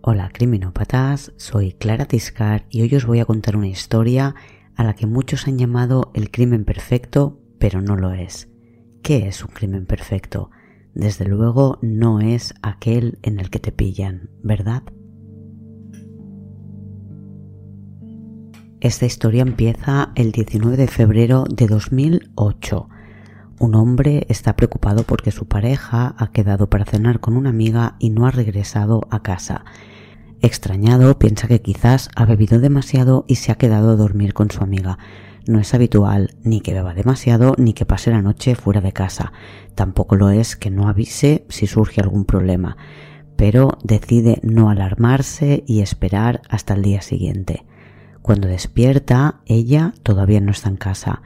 Hola criminópatas, soy Clara Tiscar y hoy os voy a contar una historia a la que muchos han llamado el crimen perfecto, pero no lo es. ¿Qué es un crimen perfecto? Desde luego no es aquel en el que te pillan, ¿verdad? Esta historia empieza el 19 de febrero de 2008. Un hombre está preocupado porque su pareja ha quedado para cenar con una amiga y no ha regresado a casa. Extrañado, piensa que quizás ha bebido demasiado y se ha quedado a dormir con su amiga. No es habitual ni que beba demasiado ni que pase la noche fuera de casa. Tampoco lo es que no avise si surge algún problema. Pero decide no alarmarse y esperar hasta el día siguiente. Cuando despierta, ella todavía no está en casa.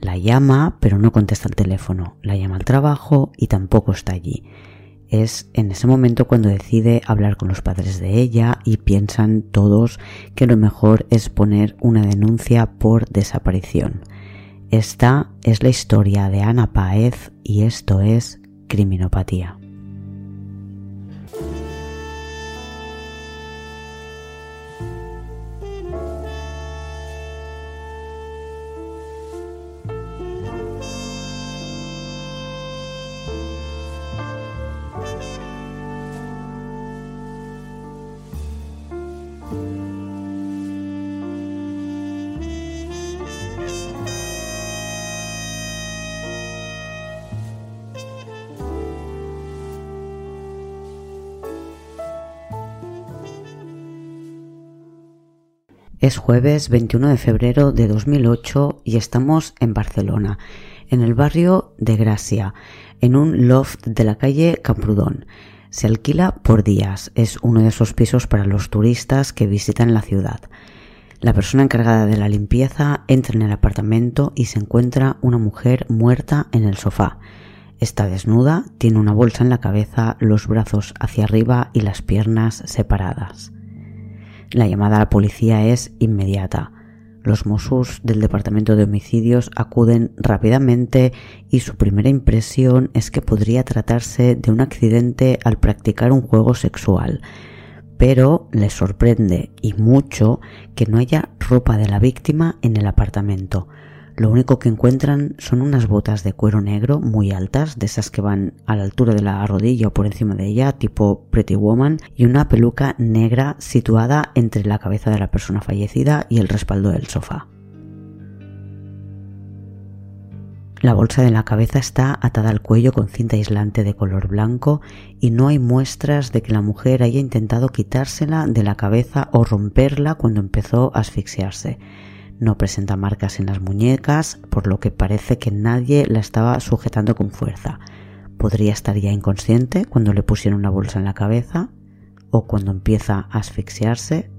La llama, pero no contesta el teléfono. La llama al trabajo y tampoco está allí. Es en ese momento cuando decide hablar con los padres de ella y piensan todos que lo mejor es poner una denuncia por desaparición. Esta es la historia de Ana Paez y esto es Criminopatía. Es jueves 21 de febrero de 2008 y estamos en Barcelona, en el barrio de Gracia, en un loft de la calle Camprudón. Se alquila por días, es uno de esos pisos para los turistas que visitan la ciudad. La persona encargada de la limpieza entra en el apartamento y se encuentra una mujer muerta en el sofá. Está desnuda, tiene una bolsa en la cabeza, los brazos hacia arriba y las piernas separadas. La llamada a la policía es inmediata. Los Mossos del Departamento de Homicidios acuden rápidamente y su primera impresión es que podría tratarse de un accidente al practicar un juego sexual. Pero les sorprende y mucho que no haya ropa de la víctima en el apartamento. Lo único que encuentran son unas botas de cuero negro muy altas, de esas que van a la altura de la rodilla o por encima de ella, tipo Pretty Woman, y una peluca negra situada entre la cabeza de la persona fallecida y el respaldo del sofá. La bolsa de la cabeza está atada al cuello con cinta aislante de color blanco y no hay muestras de que la mujer haya intentado quitársela de la cabeza o romperla cuando empezó a asfixiarse. No presenta marcas en las muñecas, por lo que parece que nadie la estaba sujetando con fuerza. Podría estar ya inconsciente cuando le pusieron una bolsa en la cabeza o cuando empieza a asfixiarse.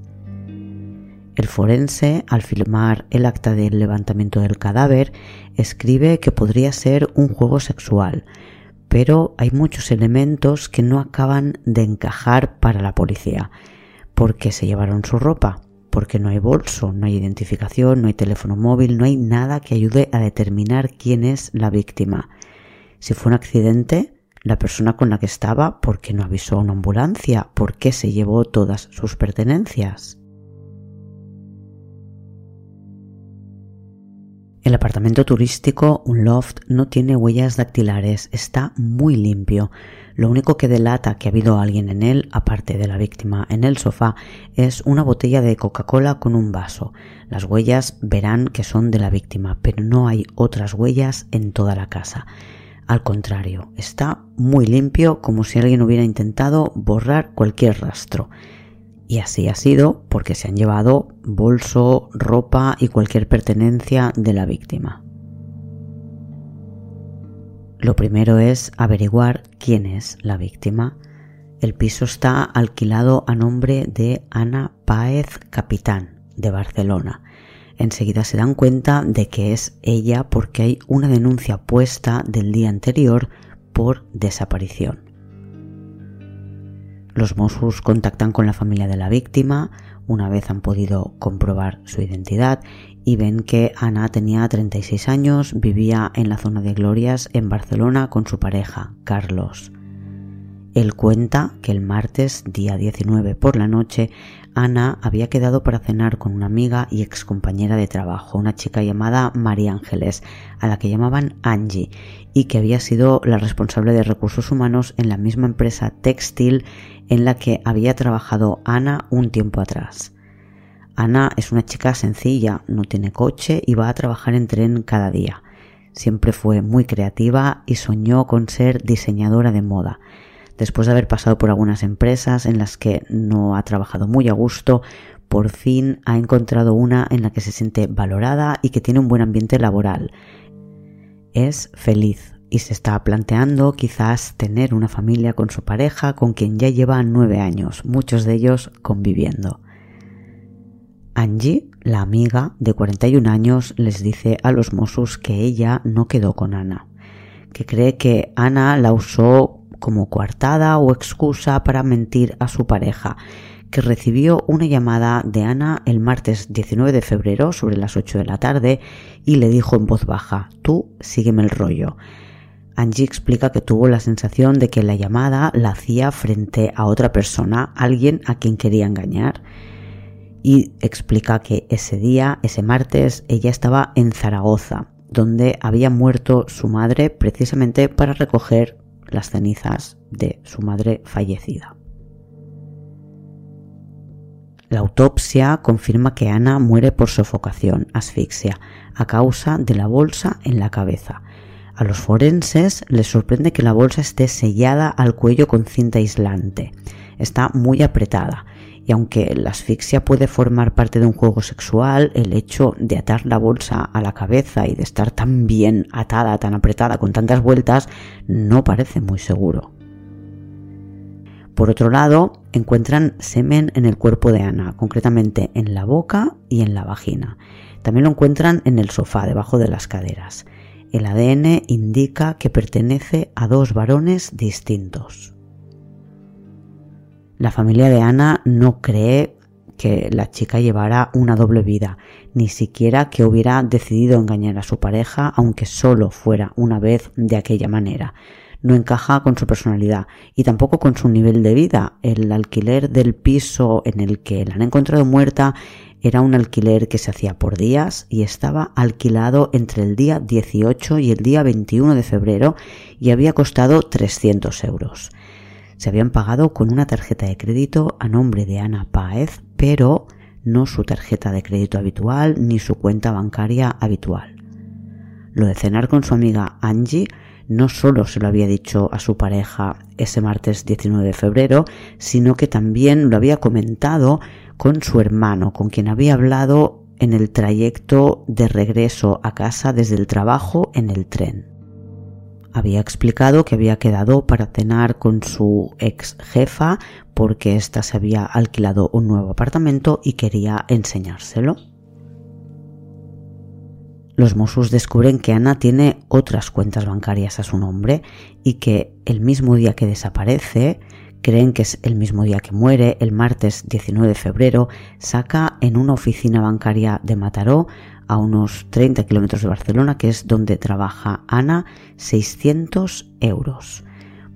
El forense, al filmar el acta del levantamiento del cadáver, escribe que podría ser un juego sexual, pero hay muchos elementos que no acaban de encajar para la policía. porque se llevaron su ropa? Porque no hay bolso, no hay identificación, no hay teléfono móvil, no hay nada que ayude a determinar quién es la víctima. Si fue un accidente, la persona con la que estaba, ¿por qué no avisó a una ambulancia? ¿Por qué se llevó todas sus pertenencias? El apartamento turístico, un loft, no tiene huellas dactilares, está muy limpio. Lo único que delata que ha habido alguien en él, aparte de la víctima en el sofá, es una botella de Coca-Cola con un vaso. Las huellas verán que son de la víctima, pero no hay otras huellas en toda la casa. Al contrario, está muy limpio como si alguien hubiera intentado borrar cualquier rastro. Y así ha sido porque se han llevado bolso, ropa y cualquier pertenencia de la víctima. Lo primero es averiguar quién es la víctima. El piso está alquilado a nombre de Ana Páez Capitán, de Barcelona. Enseguida se dan cuenta de que es ella porque hay una denuncia puesta del día anterior por desaparición. Los Mossos contactan con la familia de la víctima una vez han podido comprobar su identidad y ven que Ana tenía 36 años, vivía en la zona de Glorias en Barcelona con su pareja, Carlos. Él cuenta que el martes, día 19 por la noche, Ana había quedado para cenar con una amiga y excompañera de trabajo, una chica llamada María Ángeles, a la que llamaban Angie, y que había sido la responsable de recursos humanos en la misma empresa textil en la que había trabajado Ana un tiempo atrás. Ana es una chica sencilla, no tiene coche y va a trabajar en tren cada día. Siempre fue muy creativa y soñó con ser diseñadora de moda. Después de haber pasado por algunas empresas en las que no ha trabajado muy a gusto, por fin ha encontrado una en la que se siente valorada y que tiene un buen ambiente laboral. Es feliz y se está planteando quizás tener una familia con su pareja con quien ya lleva nueve años, muchos de ellos conviviendo. Angie, la amiga de 41 años, les dice a los Mossos que ella no quedó con Ana, que cree que Ana la usó como coartada o excusa para mentir a su pareja, que recibió una llamada de Ana el martes 19 de febrero sobre las 8 de la tarde y le dijo en voz baja, tú sígueme el rollo. Angie explica que tuvo la sensación de que la llamada la hacía frente a otra persona, alguien a quien quería engañar. Y explica que ese día, ese martes, ella estaba en Zaragoza, donde había muerto su madre precisamente para recoger las cenizas de su madre fallecida. La autopsia confirma que Ana muere por sofocación, asfixia, a causa de la bolsa en la cabeza. A los forenses les sorprende que la bolsa esté sellada al cuello con cinta aislante. Está muy apretada y aunque la asfixia puede formar parte de un juego sexual, el hecho de atar la bolsa a la cabeza y de estar tan bien atada, tan apretada, con tantas vueltas, no parece muy seguro. Por otro lado, encuentran semen en el cuerpo de Ana, concretamente en la boca y en la vagina. También lo encuentran en el sofá, debajo de las caderas. El ADN indica que pertenece a dos varones distintos. La familia de Ana no cree que la chica llevara una doble vida, ni siquiera que hubiera decidido engañar a su pareja, aunque solo fuera una vez de aquella manera. No encaja con su personalidad y tampoco con su nivel de vida. El alquiler del piso en el que la han encontrado muerta era un alquiler que se hacía por días y estaba alquilado entre el día 18 y el día 21 de febrero y había costado 300 euros se habían pagado con una tarjeta de crédito a nombre de Ana Páez, pero no su tarjeta de crédito habitual ni su cuenta bancaria habitual. Lo de cenar con su amiga Angie no solo se lo había dicho a su pareja ese martes 19 de febrero, sino que también lo había comentado con su hermano, con quien había hablado en el trayecto de regreso a casa desde el trabajo en el tren había explicado que había quedado para cenar con su ex jefa porque ésta se había alquilado un nuevo apartamento y quería enseñárselo. Los Mossos descubren que Ana tiene otras cuentas bancarias a su nombre y que el mismo día que desaparece, creen que es el mismo día que muere, el martes 19 de febrero, saca en una oficina bancaria de Mataró a unos 30 kilómetros de Barcelona, que es donde trabaja Ana, 600 euros.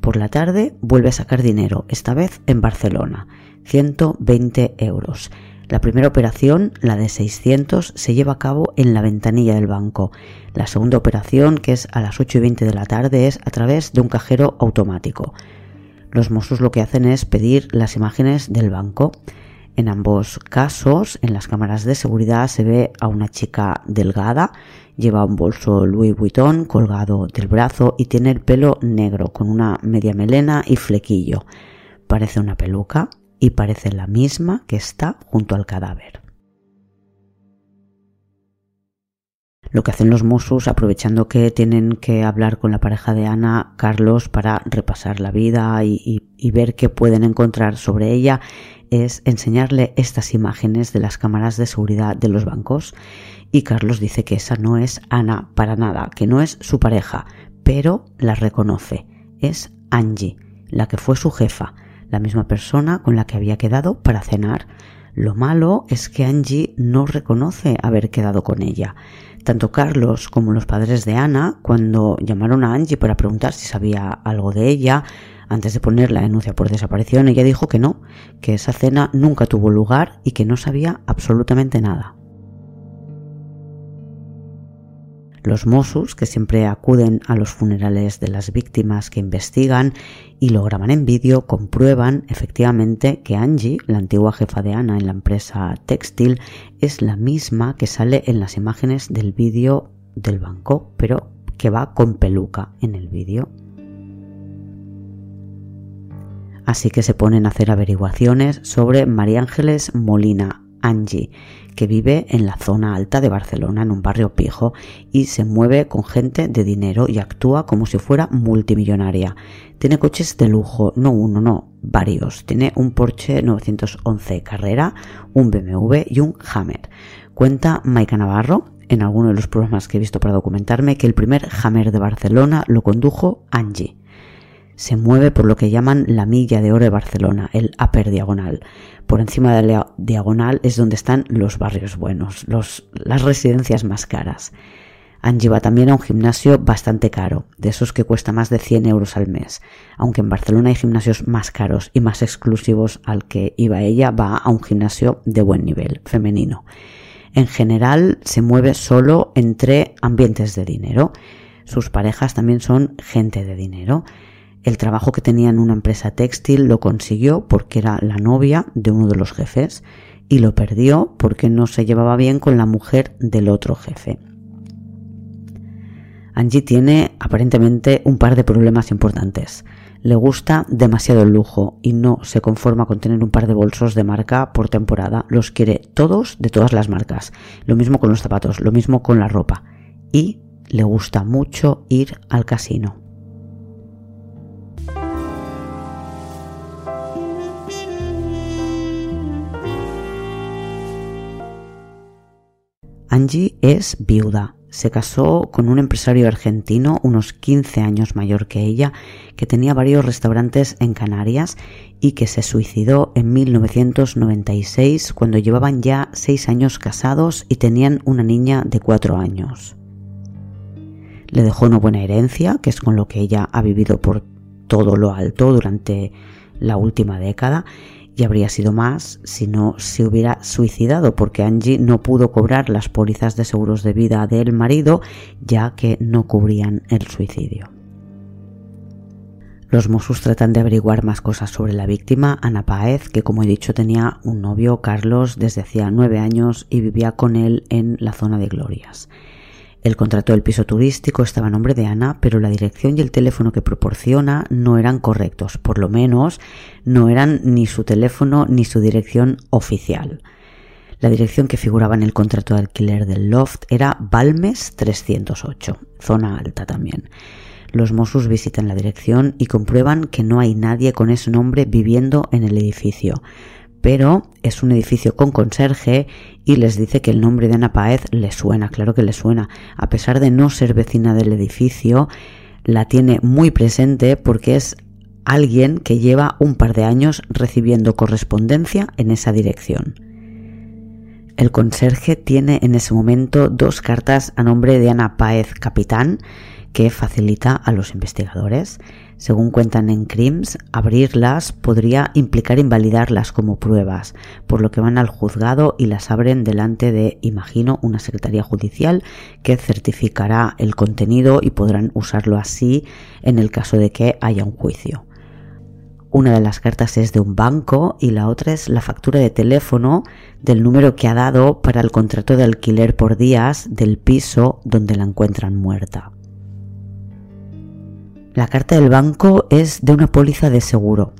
Por la tarde vuelve a sacar dinero, esta vez en Barcelona, 120 euros. La primera operación, la de 600, se lleva a cabo en la ventanilla del banco. La segunda operación, que es a las 8 y 20 de la tarde, es a través de un cajero automático. Los Mossos lo que hacen es pedir las imágenes del banco. En ambos casos, en las cámaras de seguridad se ve a una chica delgada, lleva un bolso Louis Vuitton colgado del brazo y tiene el pelo negro con una media melena y flequillo. Parece una peluca y parece la misma que está junto al cadáver. Lo que hacen los Mossos, aprovechando que tienen que hablar con la pareja de Ana, Carlos, para repasar la vida y, y ver qué pueden encontrar sobre ella, es enseñarle estas imágenes de las cámaras de seguridad de los bancos y Carlos dice que esa no es Ana para nada, que no es su pareja, pero la reconoce. Es Angie, la que fue su jefa, la misma persona con la que había quedado para cenar. Lo malo es que Angie no reconoce haber quedado con ella. Tanto Carlos como los padres de Ana, cuando llamaron a Angie para preguntar si sabía algo de ella, Antes de poner la denuncia por desaparición, ella dijo que no, que esa cena nunca tuvo lugar y que no sabía absolutamente nada. Los Mossos, que siempre acuden a los funerales de las víctimas que investigan y lo graban en vídeo, comprueban efectivamente que Angie, la antigua jefa de Ana en la empresa textil, es la misma que sale en las imágenes del vídeo del banco, pero que va con peluca en el vídeo. Así que se ponen a hacer averiguaciones sobre María Ángeles Molina, Angie, que vive en la zona alta de Barcelona, en un barrio pijo, y se mueve con gente de dinero y actúa como si fuera multimillonaria. Tiene coches de lujo, no uno, no, varios. Tiene un Porsche 911 Carrera, un BMW y un Hammer. Cuenta Maika Navarro, en alguno de los programas que he visto para documentarme, que el primer Hammer de Barcelona lo condujo Angie se mueve por lo que llaman la milla de oro de Barcelona, el upper diagonal. Por encima de la diagonal es donde están los barrios buenos, las residencias más caras. Angie va también a un gimnasio bastante caro, de esos que cuesta más de 100 euros al mes. Aunque en Barcelona hay gimnasios más caros y más exclusivos al que iba ella, va a un gimnasio de buen nivel, femenino. En general se mueve solo entre ambientes de dinero. Sus parejas también son gente de dinero. El trabajo que tenía en una empresa textil lo consiguió porque era la novia de uno de los jefes y lo perdió porque no se llevaba bien con la mujer del otro jefe. Angie tiene aparentemente un par de problemas importantes. Le gusta demasiado el lujo y no se conforma con tener un par de bolsos de marca por temporada. Los quiere todos de todas las marcas. Lo mismo con los zapatos, lo mismo con la ropa. Y le gusta mucho ir al casino. Angie es viuda. Se casó con un empresario argentino unos 15 años mayor que ella, que tenía varios restaurantes en Canarias y que se suicidó en 1996 cuando llevaban ya 6 años casados y tenían una niña de 4 años. Le dejó una buena herencia, que es con lo que ella ha vivido por todo lo alto durante la última década, y habría sido más si no se hubiera suicidado, porque Angie no pudo cobrar las pólizas de seguros de vida del marido, ya que no cubrían el suicidio. Los Mossos tratan de averiguar más cosas sobre la víctima, Ana Paez, que como he dicho tenía un novio, Carlos, desde hacía nueve años y vivía con él en la zona de Glorias. El contrato del piso turístico estaba a nombre de Ana, pero la dirección y el teléfono que proporciona no eran correctos, por lo menos no eran ni su teléfono ni su dirección oficial. La dirección que figuraba en el contrato de alquiler del loft era Balmes 308, zona alta también. Los Mossos visitan la dirección y comprueban que no hay nadie con ese nombre viviendo en el edificio pero es un edificio con conserje y les dice que el nombre de Ana Paez le suena, claro que le suena. A pesar de no ser vecina del edificio, la tiene muy presente porque es alguien que lleva un par de años recibiendo correspondencia en esa dirección. El conserje tiene en ese momento dos cartas a nombre de Ana Paez Capitán que facilita a los investigadores. Según cuentan en CRIMS, abrirlas podría implicar invalidarlas como pruebas, por lo que van al juzgado y las abren delante de, imagino, una secretaría judicial que certificará el contenido y podrán usarlo así en el caso de que haya un juicio. Una de las cartas es de un banco y la otra es la factura de teléfono del número que ha dado para el contrato de alquiler por días del piso donde la encuentran muerta. La carta del banco es de una póliza de seguro.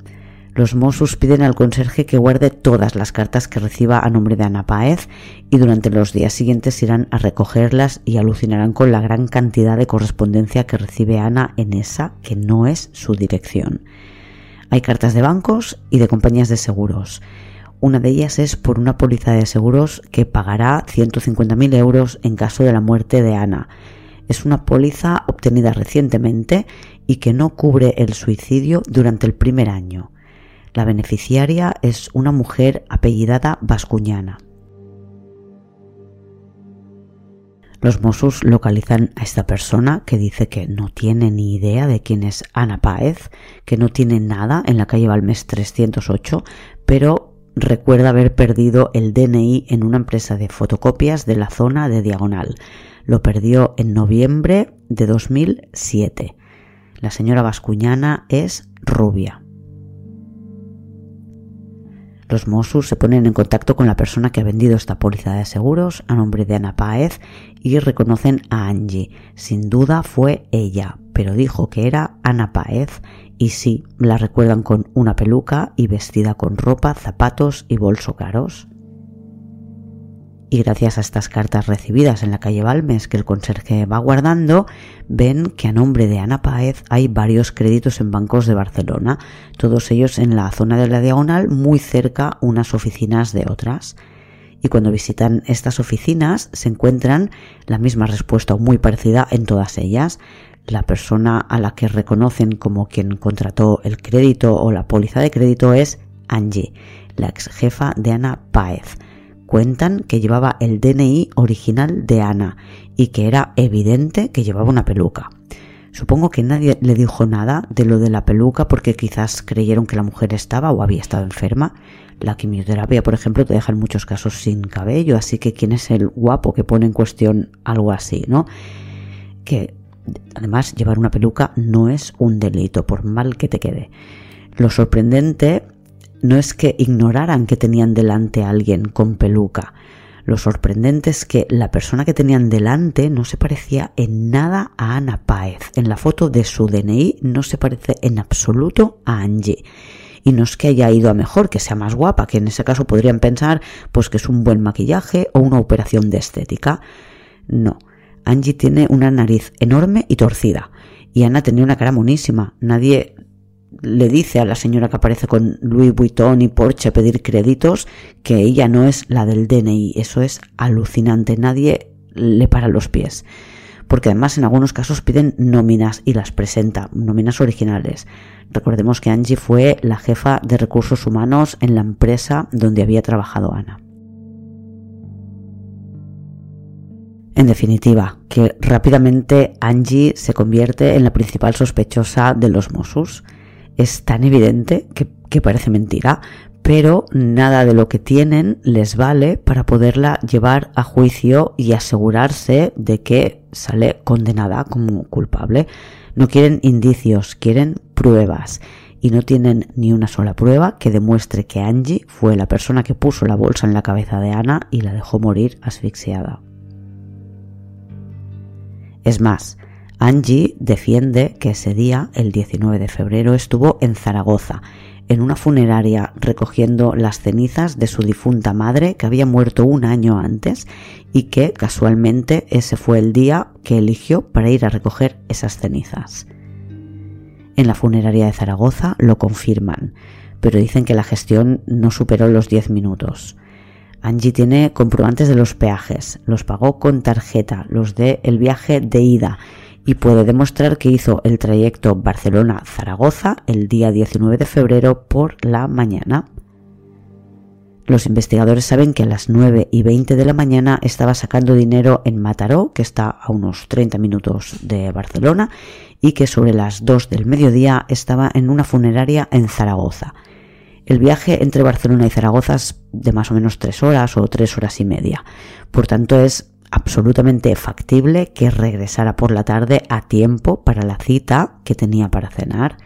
Los Mossos piden al conserje que guarde todas las cartas que reciba a nombre de Ana Paez y durante los días siguientes irán a recogerlas y alucinarán con la gran cantidad de correspondencia que recibe Ana en esa que no es su dirección. Hay cartas de bancos y de compañías de seguros. Una de ellas es por una póliza de seguros que pagará 150.000 euros en caso de la muerte de Ana. Es una póliza obtenida recientemente y que no cubre el suicidio durante el primer año. La beneficiaria es una mujer apellidada Vascuñana. Los Mossos localizan a esta persona que dice que no tiene ni idea de quién es Ana Páez, que no tiene nada en la calle Balmes 308, pero recuerda haber perdido el DNI en una empresa de fotocopias de la zona de Diagonal. Lo perdió en noviembre de 2007. La señora Vascuñana es rubia. Los Mossos se ponen en contacto con la persona que ha vendido esta póliza de seguros a nombre de Ana Páez y reconocen a Angie. Sin duda fue ella, pero dijo que era Ana Páez y sí, la recuerdan con una peluca y vestida con ropa, zapatos y bolso caros y gracias a estas cartas recibidas en la calle Balmes que el conserje va guardando, ven que a nombre de Ana Páez hay varios créditos en bancos de Barcelona, todos ellos en la zona de la diagonal, muy cerca unas oficinas de otras. Y cuando visitan estas oficinas se encuentran la misma respuesta o muy parecida en todas ellas. La persona a la que reconocen como quien contrató el crédito o la póliza de crédito es Angie, la ex jefa de Ana Páez cuentan que llevaba el DNI original de Ana y que era evidente que llevaba una peluca. Supongo que nadie le dijo nada de lo de la peluca porque quizás creyeron que la mujer estaba o había estado enferma. La quimioterapia, por ejemplo, te deja en muchos casos sin cabello, así que quién es el guapo que pone en cuestión algo así, ¿no? Que además llevar una peluca no es un delito, por mal que te quede. Lo sorprendente no es que ignoraran que tenían delante a alguien con peluca. Lo sorprendente es que la persona que tenían delante no se parecía en nada a Ana Páez. En la foto de su DNI no se parece en absoluto a Angie. Y no es que haya ido a mejor, que sea más guapa, que en ese caso podrían pensar pues que es un buen maquillaje o una operación de estética. No, Angie tiene una nariz enorme y torcida. Y Ana tenía una cara monísima. Nadie le dice a la señora que aparece con Louis Vuitton y Porsche a pedir créditos que ella no es la del DNI. Eso es alucinante. Nadie le para los pies. Porque además en algunos casos piden nóminas y las presenta, nóminas originales. Recordemos que Angie fue la jefa de recursos humanos en la empresa donde había trabajado Ana. En definitiva, que rápidamente Angie se convierte en la principal sospechosa de los Mossos es tan evidente que, parece mentira, pero nada de lo que tienen les vale para poderla llevar a juicio y asegurarse de que sale condenada como culpable. No quieren indicios, quieren pruebas y no tienen ni una sola prueba que demuestre que Angie fue la persona que puso la bolsa en la cabeza de Ana y la dejó morir asfixiada. Es más, Angie defiende que ese día, el 19 de febrero, estuvo en Zaragoza, en una funeraria recogiendo las cenizas de su difunta madre que había muerto un año antes y que casualmente ese fue el día que eligió para ir a recoger esas cenizas. En la funeraria de Zaragoza lo confirman, pero dicen que la gestión no superó los 10 minutos. Angie tiene comprobantes de los peajes, los pagó con tarjeta, los de el viaje de ida y puede demostrar que hizo el trayecto Barcelona-Zaragoza el día 19 de febrero por la mañana. Los investigadores saben que a las 9 y 20 de la mañana estaba sacando dinero en Mataró, que está a unos 30 minutos de Barcelona, y que sobre las 2 del mediodía estaba en una funeraria en Zaragoza. El viaje entre Barcelona y Zaragoza es de más o menos 3 horas o 3 horas y media. Por tanto, es absolutamente factible que regresara por la tarde a tiempo para la cita que tenía para cenar,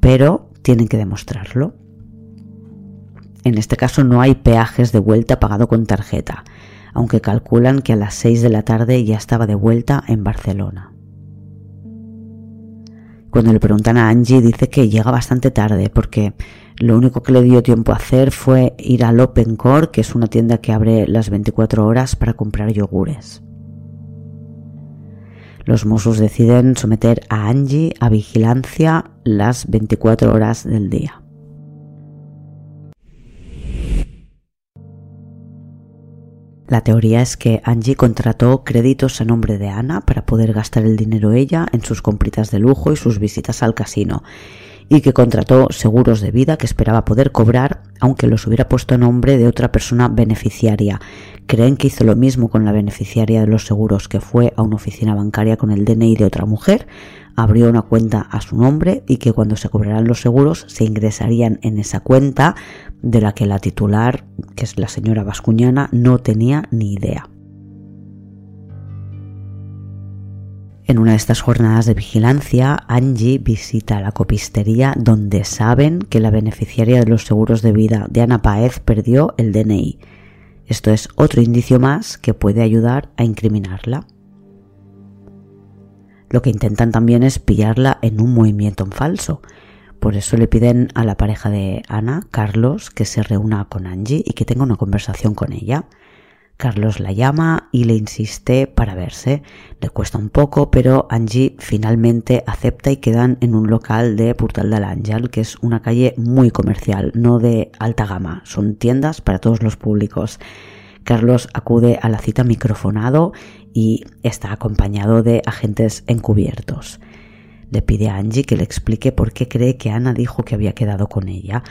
pero tienen que demostrarlo. En este caso no hay peajes de vuelta pagado con tarjeta, aunque calculan que a las 6 de la tarde ya estaba de vuelta en Barcelona. Cuando le preguntan a Angie dice que llega bastante tarde porque lo único que le dio tiempo a hacer fue ir al Open Core, que es una tienda que abre las 24 horas para comprar yogures. Los Mossos deciden someter a Angie a vigilancia las 24 horas del día. La teoría es que Angie contrató créditos a nombre de Ana para poder gastar el dinero ella en sus compritas de lujo y sus visitas al casino y que contrató seguros de vida que esperaba poder cobrar aunque los hubiera puesto a nombre de otra persona beneficiaria. Creen que hizo lo mismo con la beneficiaria de los seguros que fue a una oficina bancaria con el DNI de otra mujer, abrió una cuenta a su nombre y que cuando se cobrarán los seguros se ingresarían en esa cuenta de la que la titular, que es la señora Vascuñana, no tenía ni idea. En una de estas jornadas de vigilancia, Angie visita la copistería donde saben que la beneficiaria de los seguros de vida de Ana Paez perdió el DNI. Esto es otro indicio más que puede ayudar a incriminarla. Lo que intentan también es pillarla en un movimiento en falso. Por eso le piden a la pareja de Ana, Carlos, que se reúna con Angie y que tenga una conversación con ella. Carlos la llama y le insiste para verse. Le cuesta un poco, pero Angie finalmente acepta y quedan en un local de Portal del Ángel, que es una calle muy comercial, no de alta gama. Son tiendas para todos los públicos. Carlos acude a la cita microfonado y está acompañado de agentes encubiertos. Le pide a Angie que le explique por qué cree que Ana dijo que había quedado con ella.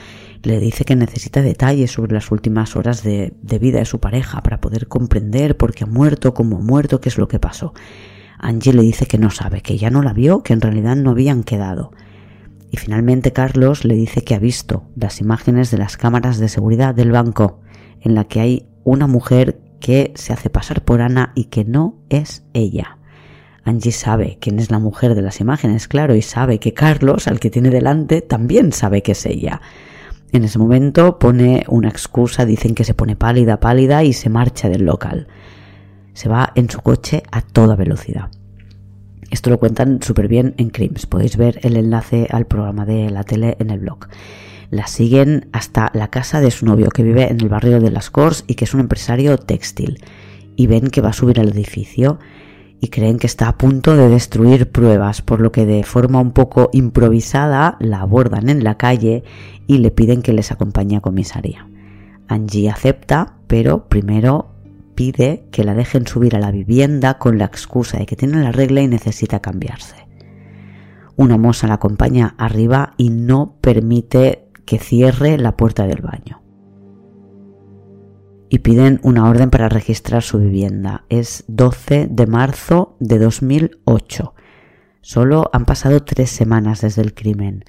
Le dice que necesita detalles sobre las últimas horas de, vida de su pareja para poder comprender por qué ha muerto, cómo ha muerto, qué es lo que pasó. Angie le dice que no sabe, que ya no la vio, que en realidad no habían quedado. Y finalmente Carlos le dice que ha visto las imágenes de las cámaras de seguridad del banco, en la que hay una mujer que se hace pasar por Ana y que no es ella. Angie sabe quién es la mujer de las imágenes, claro, y sabe que Carlos, al que tiene delante, también sabe que es ella. En ese momento pone una excusa, dicen que se pone pálida, pálida y se marcha del local. Se va en su coche a toda velocidad. Esto lo cuentan súper bien en Crims. Podéis ver el enlace al programa de la tele en el blog. La siguen hasta la casa de su novio que vive en el barrio de Las Cors y que es un empresario textil. Y ven que va a subir al edificio y creen que está a punto de destruir pruebas, por lo que de forma un poco improvisada la abordan en la calle y le piden que les acompañe a comisaría. Angie acepta, pero primero pide que la dejen subir a la vivienda con la excusa de que tiene la regla y necesita cambiarse. Una moza la acompaña arriba y no permite que cierre la puerta del baño y piden una orden para registrar su vivienda. Es 12 de marzo de 2008. Solo han pasado tres semanas desde el crimen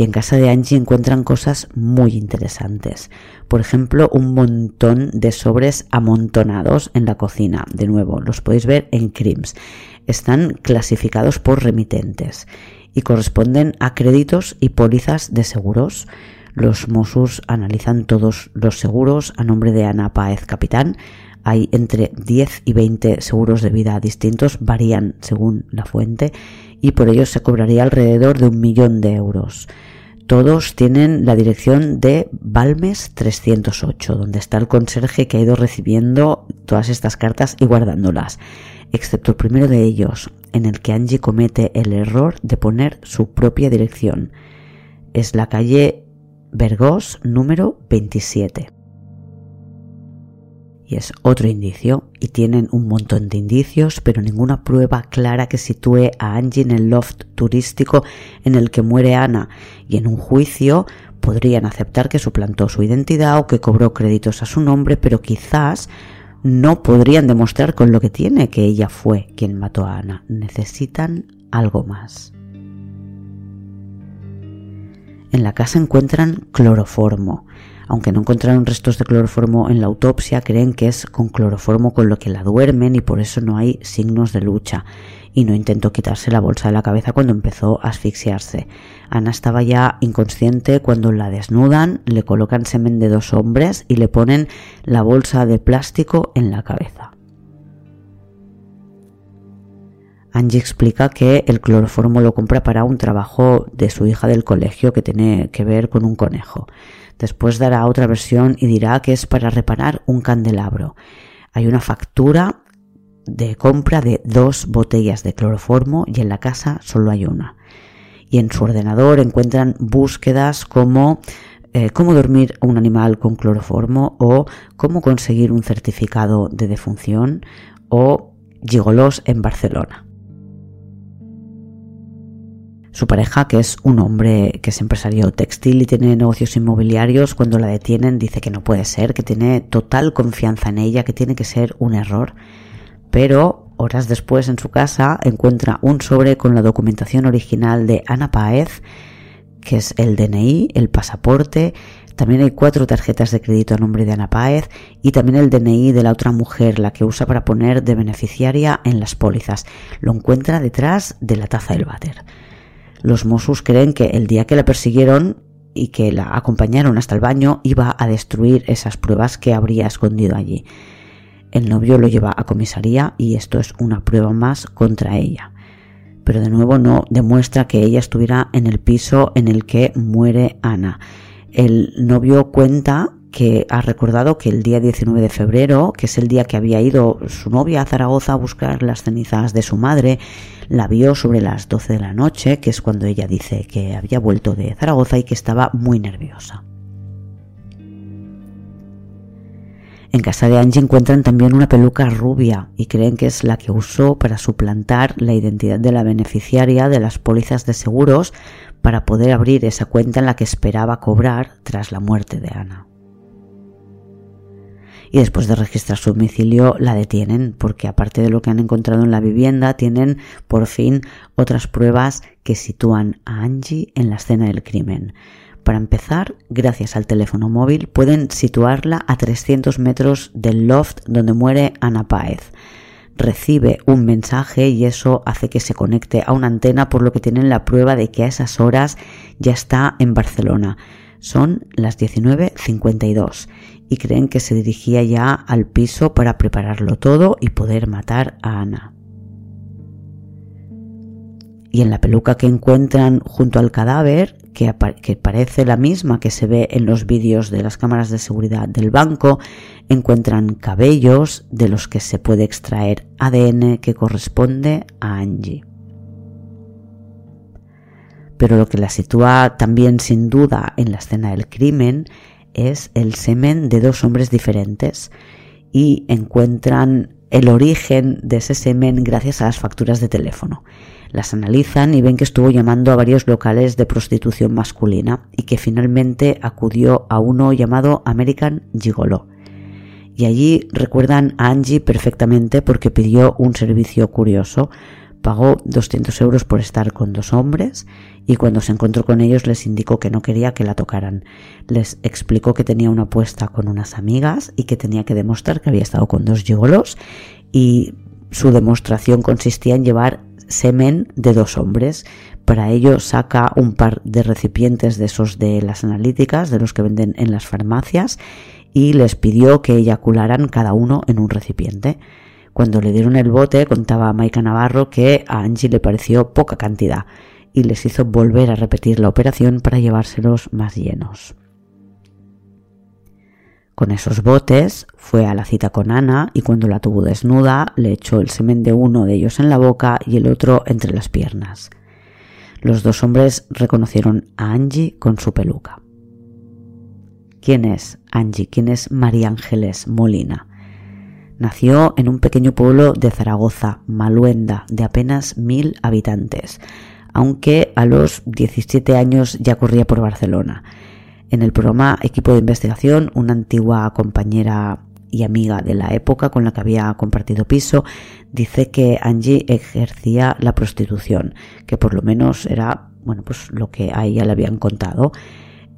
y en casa de Angie encuentran cosas muy interesantes. Por ejemplo, un montón de sobres amontonados en la cocina. De nuevo, los podéis ver en Crims. Están clasificados por remitentes y corresponden a créditos y pólizas de seguros. Los Mossos analizan todos los seguros a nombre de Ana Páez Capitán. Hay entre 10 y 20 seguros de vida distintos, varían según la fuente, y por ello se cobraría alrededor de un millón de euros. Todos tienen la dirección de Balmes 308, donde está el conserje que ha ido recibiendo todas estas cartas y guardándolas, excepto el primero de ellos, en el que Angie comete el error de poner su propia dirección. Es la calle Vergós número 27. Y es otro indicio, y tienen un montón de indicios, pero ninguna prueba clara que sitúe a Angie en el loft turístico en el que muere Ana, y en un juicio podrían aceptar que suplantó su identidad o que cobró créditos a su nombre, pero quizás no podrían demostrar con lo que tiene que ella fue quien mató a Ana. Necesitan algo más. En la casa encuentran cloroformo. Aunque no encontraron restos de cloroformo en la autopsia, creen que es con cloroformo con lo que la duermen y por eso no hay signos de lucha. Y no intentó quitarse la bolsa de la cabeza cuando empezó a asfixiarse. Ana estaba ya inconsciente cuando la desnudan, le colocan semen de dos hombres y le ponen la bolsa de plástico en la cabeza. Angie explica que el cloroformo lo compra para un trabajo de su hija del colegio que tiene que ver con un conejo. Después dará otra versión y dirá que es para reparar un candelabro. Hay una factura de compra de dos botellas de cloroformo y en la casa solo hay una. Y en su ordenador encuentran búsquedas como eh, cómo dormir un animal con cloroformo o cómo conseguir un certificado de defunción o gigolos en Barcelona. Su pareja, que es un hombre que es empresario textil y tiene negocios inmobiliarios, cuando la detienen dice que no puede ser, que tiene total confianza en ella, que tiene que ser un error. Pero horas después en su casa encuentra un sobre con la documentación original de Ana Paez, que es el DNI, el pasaporte, también hay cuatro tarjetas de crédito a nombre de Ana Páez y también el DNI de la otra mujer, la que usa para poner de beneficiaria en las pólizas. Lo encuentra detrás de la taza del váter. Los Mossos creen que el día que la persiguieron y que la acompañaron hasta el baño iba a destruir esas pruebas que habría escondido allí. El novio lo lleva a comisaría y esto es una prueba más contra ella. Pero de nuevo no demuestra que ella estuviera en el piso en el que muere Ana. El novio cuenta que ha recordado que el día 19 de febrero, que es el día que había ido su novia a Zaragoza a buscar las cenizas de su madre, la vio sobre las 12 de la noche, que es cuando ella dice que había vuelto de Zaragoza y que estaba muy nerviosa. En casa de Angie encuentran también una peluca rubia y creen que es la que usó para suplantar la identidad de la beneficiaria de las pólizas de seguros para poder abrir esa cuenta en la que esperaba cobrar tras la muerte de Ana y después de registrar su domicilio la detienen porque aparte de lo que han encontrado en la vivienda tienen por fin otras pruebas que sitúan a Angie en la escena del crimen. Para empezar, gracias al teléfono móvil pueden situarla a 300 metros del loft donde muere Ana Páez. Recibe un mensaje y eso hace que se conecte a una antena por lo que tienen la prueba de que a esas horas ya está en Barcelona. Son las 19.52 y creen que se dirigía ya al piso para prepararlo todo y poder matar a Ana. Y en la peluca que encuentran junto al cadáver, que, que, parece la misma que se ve en los vídeos de las cámaras de seguridad del banco, encuentran cabellos de los que se puede extraer ADN que corresponde a Angie. Pero lo que la sitúa también sin duda en la escena del crimen es el semen de dos hombres diferentes y encuentran el origen de ese semen gracias a las facturas de teléfono. Las analizan y ven que estuvo llamando a varios locales de prostitución masculina y que finalmente acudió a uno llamado American Gigolo. Y allí recuerdan a Angie perfectamente porque pidió un servicio curioso, Pagó 200 euros por estar con dos hombres y cuando se encontró con ellos les indicó que no quería que la tocaran. Les explicó que tenía una apuesta con unas amigas y que tenía que demostrar que había estado con dos gigolos y su demostración consistía en llevar semen de dos hombres. Para ello saca un par de recipientes de esos de las analíticas, de los que venden en las farmacias, y les pidió que eyacularan cada uno en un recipiente. Cuando le dieron el bote, contaba Maika Navarro que a Angie le pareció poca cantidad y les hizo volver a repetir la operación para llevárselos más llenos. Con esos botes fue a la cita con Ana y cuando la tuvo desnuda le echó el semen de uno de ellos en la boca y el otro entre las piernas. Los dos hombres reconocieron a Angie con su peluca. ¿Quién es Angie? ¿Quién es María Ángeles Molina? Nació en un pequeño pueblo de Zaragoza, Maluenda, de apenas mil habitantes, aunque a los 17 años ya corría por Barcelona. En el programa Equipo de Investigación, una antigua compañera y amiga de la época con la que había compartido piso, dice que Angie ejercía la prostitución, que por lo menos era, bueno, pues lo que a ella le habían contado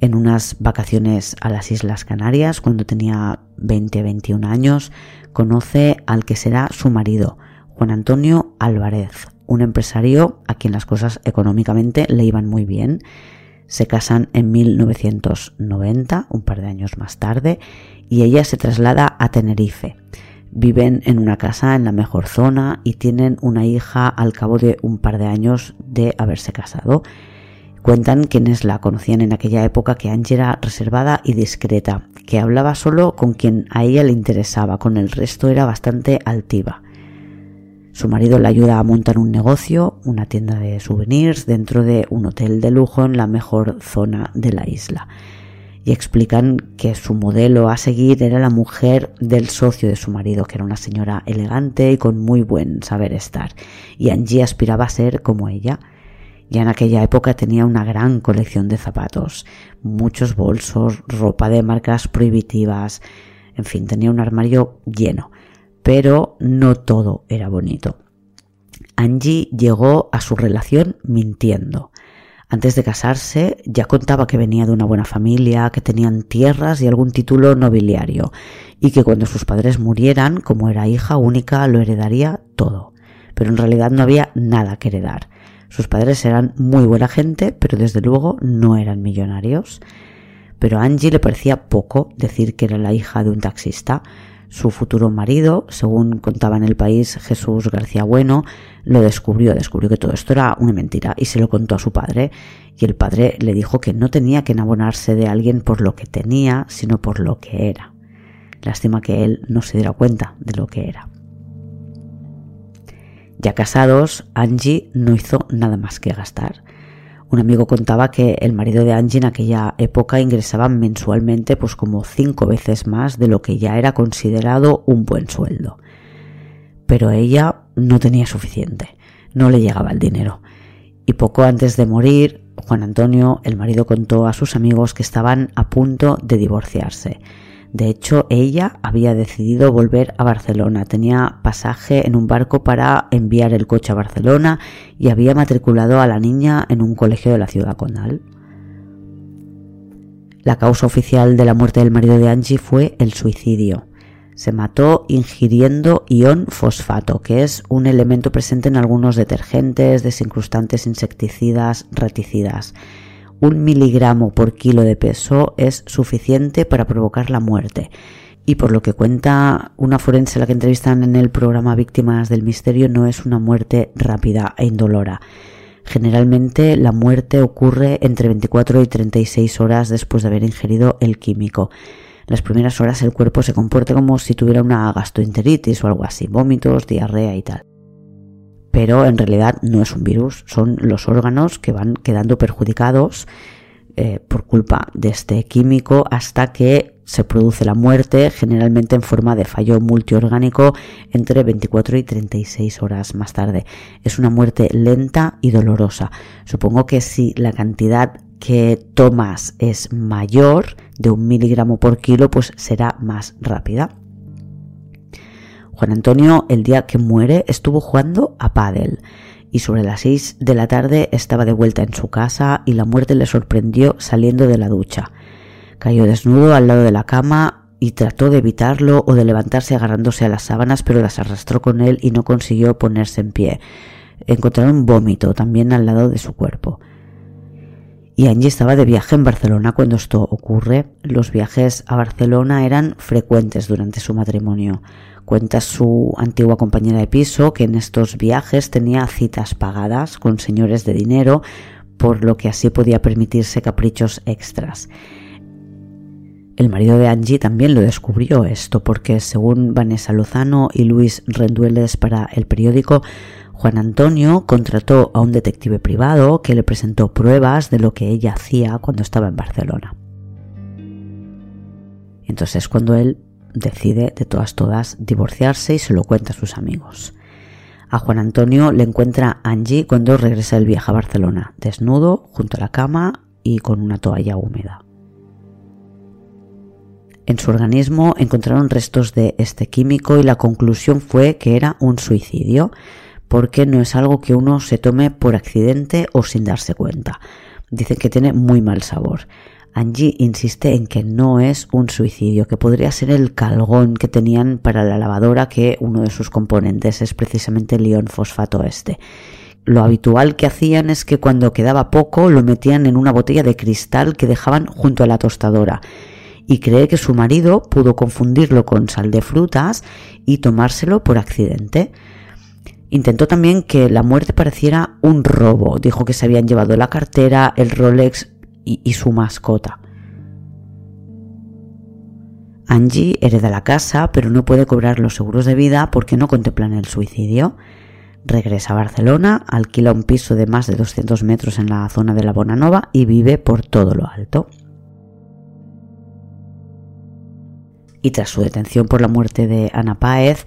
en unas vacaciones a las Islas Canarias cuando tenía 20-21 años, conoce al que será su marido, Juan Antonio Álvarez, un empresario a quien las cosas económicamente le iban muy bien. Se casan en 1990, un par de años más tarde, y ella se traslada a Tenerife. Viven en una casa en la mejor zona y tienen una hija al cabo de un par de años de haberse casado. Cuentan quienes la conocían en aquella época que Angie era reservada y discreta, que hablaba solo con quien a ella le interesaba, con el resto era bastante altiva. Su marido la ayuda a montar un negocio, una tienda de souvenirs, dentro de un hotel de lujo en la mejor zona de la isla. Y explican que su modelo a seguir era la mujer del socio de su marido, que era una señora elegante y con muy buen saber estar. Y Angie aspiraba a ser como ella Ya en aquella época tenía una gran colección de zapatos, muchos bolsos, ropa de marcas prohibitivas, en fin, tenía un armario lleno. Pero no todo era bonito. Angie llegó a su relación mintiendo. Antes de casarse ya contaba que venía de una buena familia, que tenían tierras y algún título nobiliario, y que cuando sus padres murieran, como era hija única, lo heredaría todo. Pero en realidad no había nada que heredar. Sus padres eran muy buena gente, pero desde luego no eran millonarios. Pero a Angie le parecía poco decir que era la hija de un taxista. Su futuro marido, según contaba en el país Jesús García Bueno, lo descubrió, descubrió que todo esto era una mentira y se lo contó a su padre. Y el padre le dijo que no tenía que enamorarse de alguien por lo que tenía, sino por lo que era. Lástima que él no se diera cuenta de lo que era. Ya casados, Angie no hizo nada más que gastar. Un amigo contaba que el marido de Angie en aquella época ingresaba mensualmente pues como cinco veces más de lo que ya era considerado un buen sueldo. Pero ella no tenía suficiente, no le llegaba el dinero. Y poco antes de morir, Juan Antonio, el marido, contó a sus amigos que estaban a punto de divorciarse de hecho, ella había decidido volver a Barcelona. Tenía pasaje en un barco para enviar el coche a Barcelona y había matriculado a la niña en un colegio de la ciudad condal. La causa oficial de la muerte del marido de Angie fue el suicidio. Se mató ingiriendo ion fosfato, que es un elemento presente en algunos detergentes, desincrustantes insecticidas, reticidas un miligramo por kilo de peso es suficiente para provocar la muerte. Y por lo que cuenta una forense la que entrevistan en el programa Víctimas del Misterio, no es una muerte rápida e indolora. Generalmente la muerte ocurre entre 24 y 36 horas después de haber ingerido el químico. Las primeras horas el cuerpo se comporta como si tuviera una gastroenteritis o algo así, vómitos, diarrea y tal pero en realidad no es un virus, son los órganos que van quedando perjudicados eh, por culpa de este químico hasta que se produce la muerte, generalmente en forma de fallo multiorgánico entre 24 y 36 horas más tarde. Es una muerte lenta y dolorosa. Supongo que si la cantidad que tomas es mayor de un miligramo por kilo, pues será más rápida. Juan Antonio, el día que muere, estuvo jugando a pádel y sobre las seis de la tarde estaba de vuelta en su casa y la muerte le sorprendió saliendo de la ducha. Cayó desnudo al lado de la cama y trató de evitarlo o de levantarse agarrándose a las sábanas, pero las arrastró con él y no consiguió ponerse en pie. Encontraron vómito también al lado de su cuerpo. Y Angie estaba de viaje en Barcelona cuando esto ocurre. Los viajes a Barcelona eran frecuentes durante su matrimonio. Cuenta su antigua compañera de piso que en estos viajes tenía citas pagadas con señores de dinero, por lo que así podía permitirse caprichos extras. El marido de Angie también lo descubrió esto porque según Vanessa Lozano y Luis Rendueles para el periódico, Juan Antonio contrató a un detective privado que le presentó pruebas de lo que ella hacía cuando estaba en Barcelona. Entonces cuando él decide de todas todas divorciarse y se lo cuenta a sus amigos. A Juan Antonio le encuentra Angie cuando regresa del viaje a Barcelona, desnudo, junto a la cama y con una toalla húmeda. En su organismo encontraron restos de este químico y la conclusión fue que era un suicidio, porque no es algo que uno se tome por accidente o sin darse cuenta. Dicen que tiene muy mal sabor. Angie insiste en que no es un suicidio, que podría ser el calgón que tenían para la lavadora, que uno de sus componentes es precisamente el ion fosfato este. Lo habitual que hacían es que cuando quedaba poco lo metían en una botella de cristal que dejaban junto a la tostadora y cree que su marido pudo confundirlo con sal de frutas y tomárselo por accidente. Intentó también que la muerte pareciera un robo. Dijo que se habían llevado la cartera, el Rolex y, su mascota. Angie hereda la casa, pero no puede cobrar los seguros de vida porque no contemplan el suicidio. Regresa a Barcelona, alquila un piso de más de 200 metros en la zona de la Bonanova y vive por todo lo alto. Y tras su detención por la muerte de Ana Páez,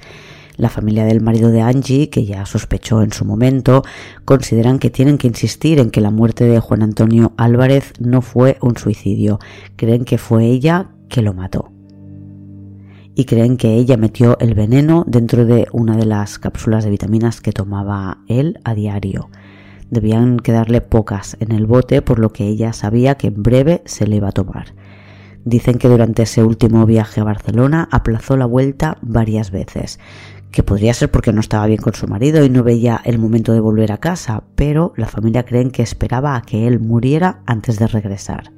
La familia del marido de Angie, que ya sospechó en su momento, consideran que tienen que insistir en que la muerte de Juan Antonio Álvarez no fue un suicidio. Creen que fue ella que lo mató. Y creen que ella metió el veneno dentro de una de las cápsulas de vitaminas que tomaba él a diario. Debían quedarle pocas en el bote, por lo que ella sabía que en breve se le iba a tomar. Dicen que durante ese último viaje a Barcelona aplazó la vuelta varias veces, que podría ser porque no estaba bien con su marido y no veía el momento de volver a casa, pero la familia creen que esperaba a que él muriera antes de regresar.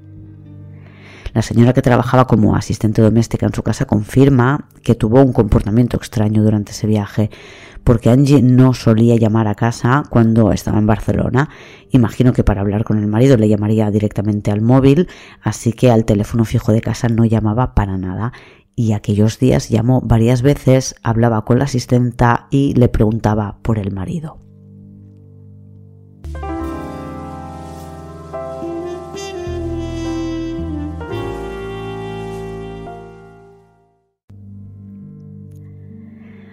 La señora que trabajaba como asistente doméstica en su casa confirma que tuvo un comportamiento extraño durante ese viaje, porque Angie no solía llamar a casa cuando estaba en Barcelona. Imagino que para hablar con el marido le llamaría directamente al móvil, así que al teléfono fijo de casa no llamaba para nada. Y aquellos días llamó varias veces, hablaba con la asistenta y le preguntaba por el marido.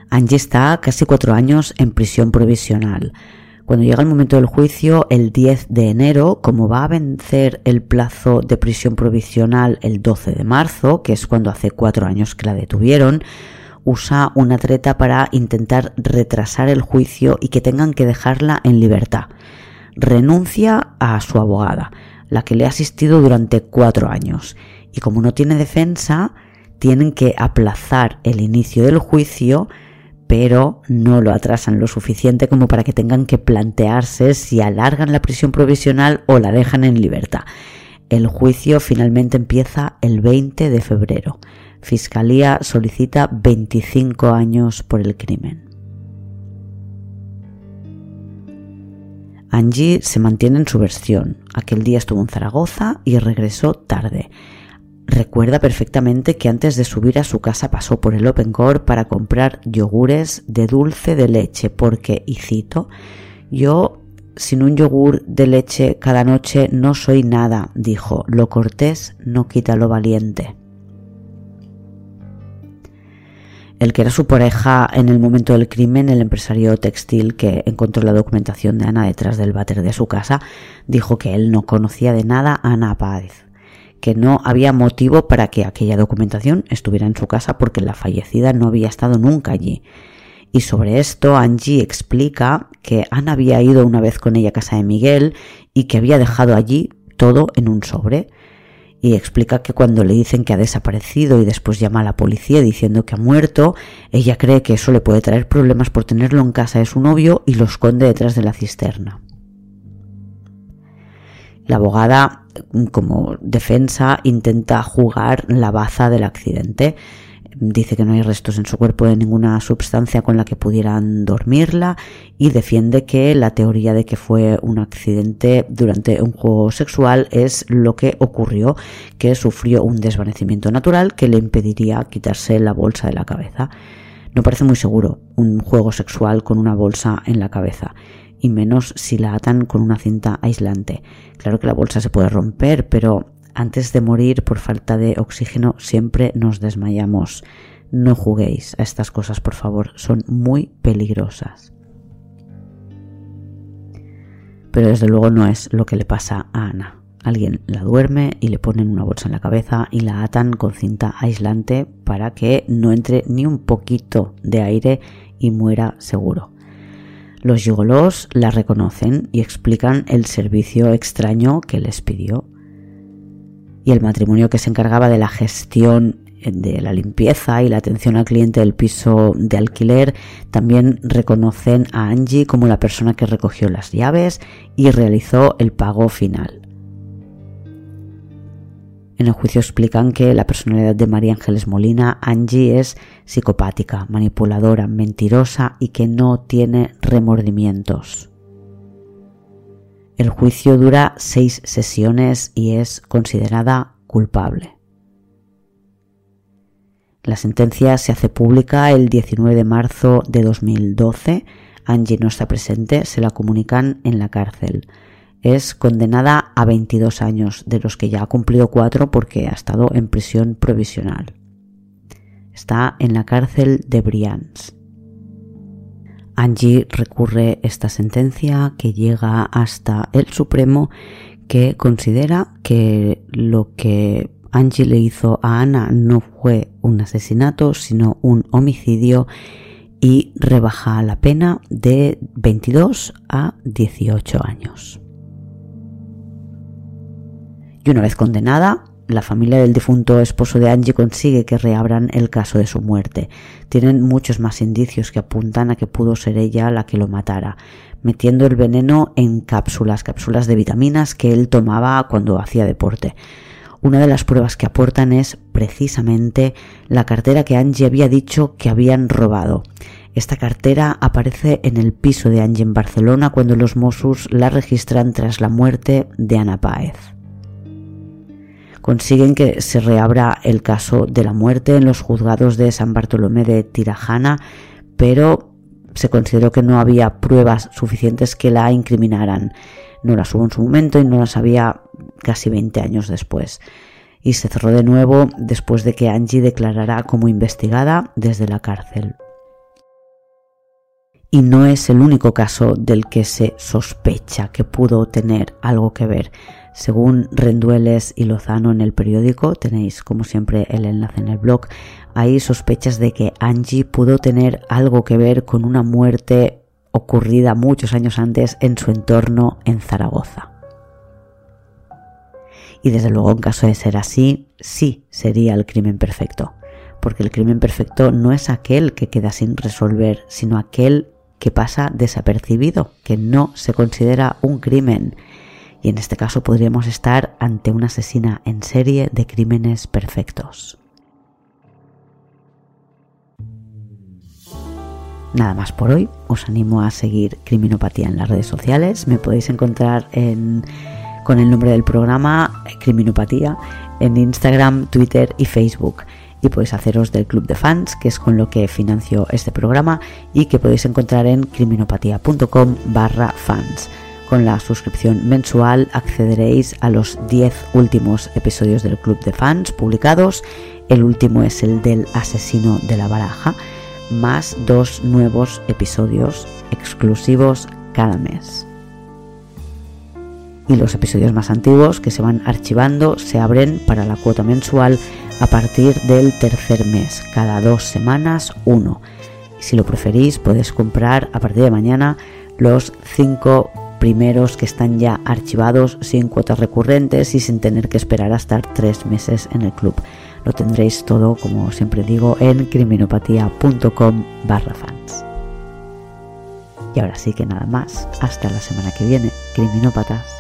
Angie está casi cuatro años en prisión provisional. Cuando llega el momento del juicio, el 10 de enero, como va a vencer el plazo de prisión provisional el 12 de marzo, que es cuando hace cuatro años que la detuvieron, usa una treta para intentar retrasar el juicio y que tengan que dejarla en libertad. Renuncia a su abogada, la que le ha asistido durante cuatro años, y como no tiene defensa, tienen que aplazar el inicio del juicio pero no lo atrasan lo suficiente como para que tengan que plantearse si alargan la prisión provisional o la dejan en libertad. El juicio finalmente empieza el 20 de febrero. Fiscalía solicita 25 años por el crimen. Angie se mantiene en su versión. Aquel día estuvo en Zaragoza y regresó tarde. Recuerda perfectamente que antes de subir a su casa pasó por el Open Core para comprar yogures de dulce de leche porque, y cito, yo sin un yogur de leche cada noche no soy nada, dijo, lo cortés no quita lo valiente. El que era su pareja en el momento del crimen, el empresario textil que encontró la documentación de Ana detrás del váter de su casa, dijo que él no conocía de nada a Ana Páez que no había motivo para que aquella documentación estuviera en su casa porque la fallecida no había estado nunca allí. Y sobre esto Angie explica que Ana había ido una vez con ella a casa de Miguel y que había dejado allí todo en un sobre. Y explica que cuando le dicen que ha desaparecido y después llama a la policía diciendo que ha muerto, ella cree que eso le puede traer problemas por tenerlo en casa de su novio y lo esconde detrás de la cisterna. La abogada como defensa intenta jugar la baza del accidente. Dice que no hay restos en su cuerpo de ninguna sustancia con la que pudieran dormirla y defiende que la teoría de que fue un accidente durante un juego sexual es lo que ocurrió, que sufrió un desvanecimiento natural que le impediría quitarse la bolsa de la cabeza. No parece muy seguro un juego sexual con una bolsa en la cabeza y menos si la atan con una cinta aislante. Claro que la bolsa se puede romper, pero antes de morir por falta de oxígeno siempre nos desmayamos. No juguéis a estas cosas, por favor, son muy peligrosas. Pero desde luego no es lo que le pasa a Ana. Alguien la duerme y le ponen una bolsa en la cabeza y la atan con cinta aislante para que no entre ni un poquito de aire y muera seguro. Los gigolos la reconocen y explican el servicio extraño que les pidió. Y el matrimonio que se encargaba de la gestión de la limpieza y la atención al cliente del piso de alquiler también reconocen a Angie como la persona que recogió las llaves y realizó el pago final. En el juicio explican que la personalidad de María Ángeles Molina, Angie, es psicopática, manipuladora, mentirosa y que no tiene remordimientos. El juicio dura seis sesiones y es considerada culpable. La sentencia se hace pública el 19 de marzo de 2012. Angie no está presente, se la comunican en la cárcel es condenada a 22 años, de los que ya ha cumplido 4 porque ha estado en prisión provisional. Está en la cárcel de Brians. Angie recurre esta sentencia que llega hasta el Supremo que considera que lo que Angie le hizo a Ana no fue un asesinato, sino un homicidio y rebaja la pena de 22 a 18 años. Y una vez condenada, la familia del difunto esposo de Angie consigue que reabran el caso de su muerte. Tienen muchos más indicios que apuntan a que pudo ser ella la que lo matara, metiendo el veneno en cápsulas, cápsulas de vitaminas que él tomaba cuando hacía deporte. Una de las pruebas que aportan es precisamente la cartera que Angie había dicho que habían robado. Esta cartera aparece en el piso de Angie en Barcelona cuando los Mossos la registran tras la muerte de Ana Páez consiguen que se reabra el caso de la muerte en los juzgados de San Bartolomé de Tirajana, pero se consideró que no había pruebas suficientes que la incriminaran. No las hubo en su momento y no las había casi 20 años después. Y se cerró de nuevo después de que Angie declarara como investigada desde la cárcel. Y no es el único caso del que se sospecha que pudo tener algo que ver. Según Rendueles y Lozano en el periódico, tenéis como siempre el enlace en el blog, hay sospechas de que Angie pudo tener algo que ver con una muerte ocurrida muchos años antes en su entorno en Zaragoza. Y desde luego, en caso de ser así, sí sería el crimen perfecto, porque el crimen perfecto no es aquel que queda sin resolver, sino aquel que pasa desapercibido, que no se considera un crimen y en este caso podríamos estar ante una asesina en serie de crímenes perfectos. Nada más por hoy, os animo a seguir Criminopatía en las redes sociales, me podéis encontrar con el nombre del programa Criminopatía en Instagram, Twitter y Facebook y podéis haceros del club de fans, que es con lo que financio este programa y que podéis encontrar en criminopatía.com barra fans. Con la suscripción mensual accederéis a los 10 últimos episodios del Club de Fans publicados. El último es el del asesino de la baraja, más dos nuevos episodios exclusivos cada mes. Y los episodios más antiguos que se van archivando se abren para la cuota mensual a partir del tercer mes, cada dos semanas uno. Si lo preferís, podéis comprar a partir de mañana los 5 primeros que están ya archivados sin cuotas recurrentes y sin tener que esperar a estar tres meses en el club. Lo tendréis todo, como siempre digo, en criminopatía.com barra fans. Y ahora sí que nada más, hasta la semana que viene, criminópatas.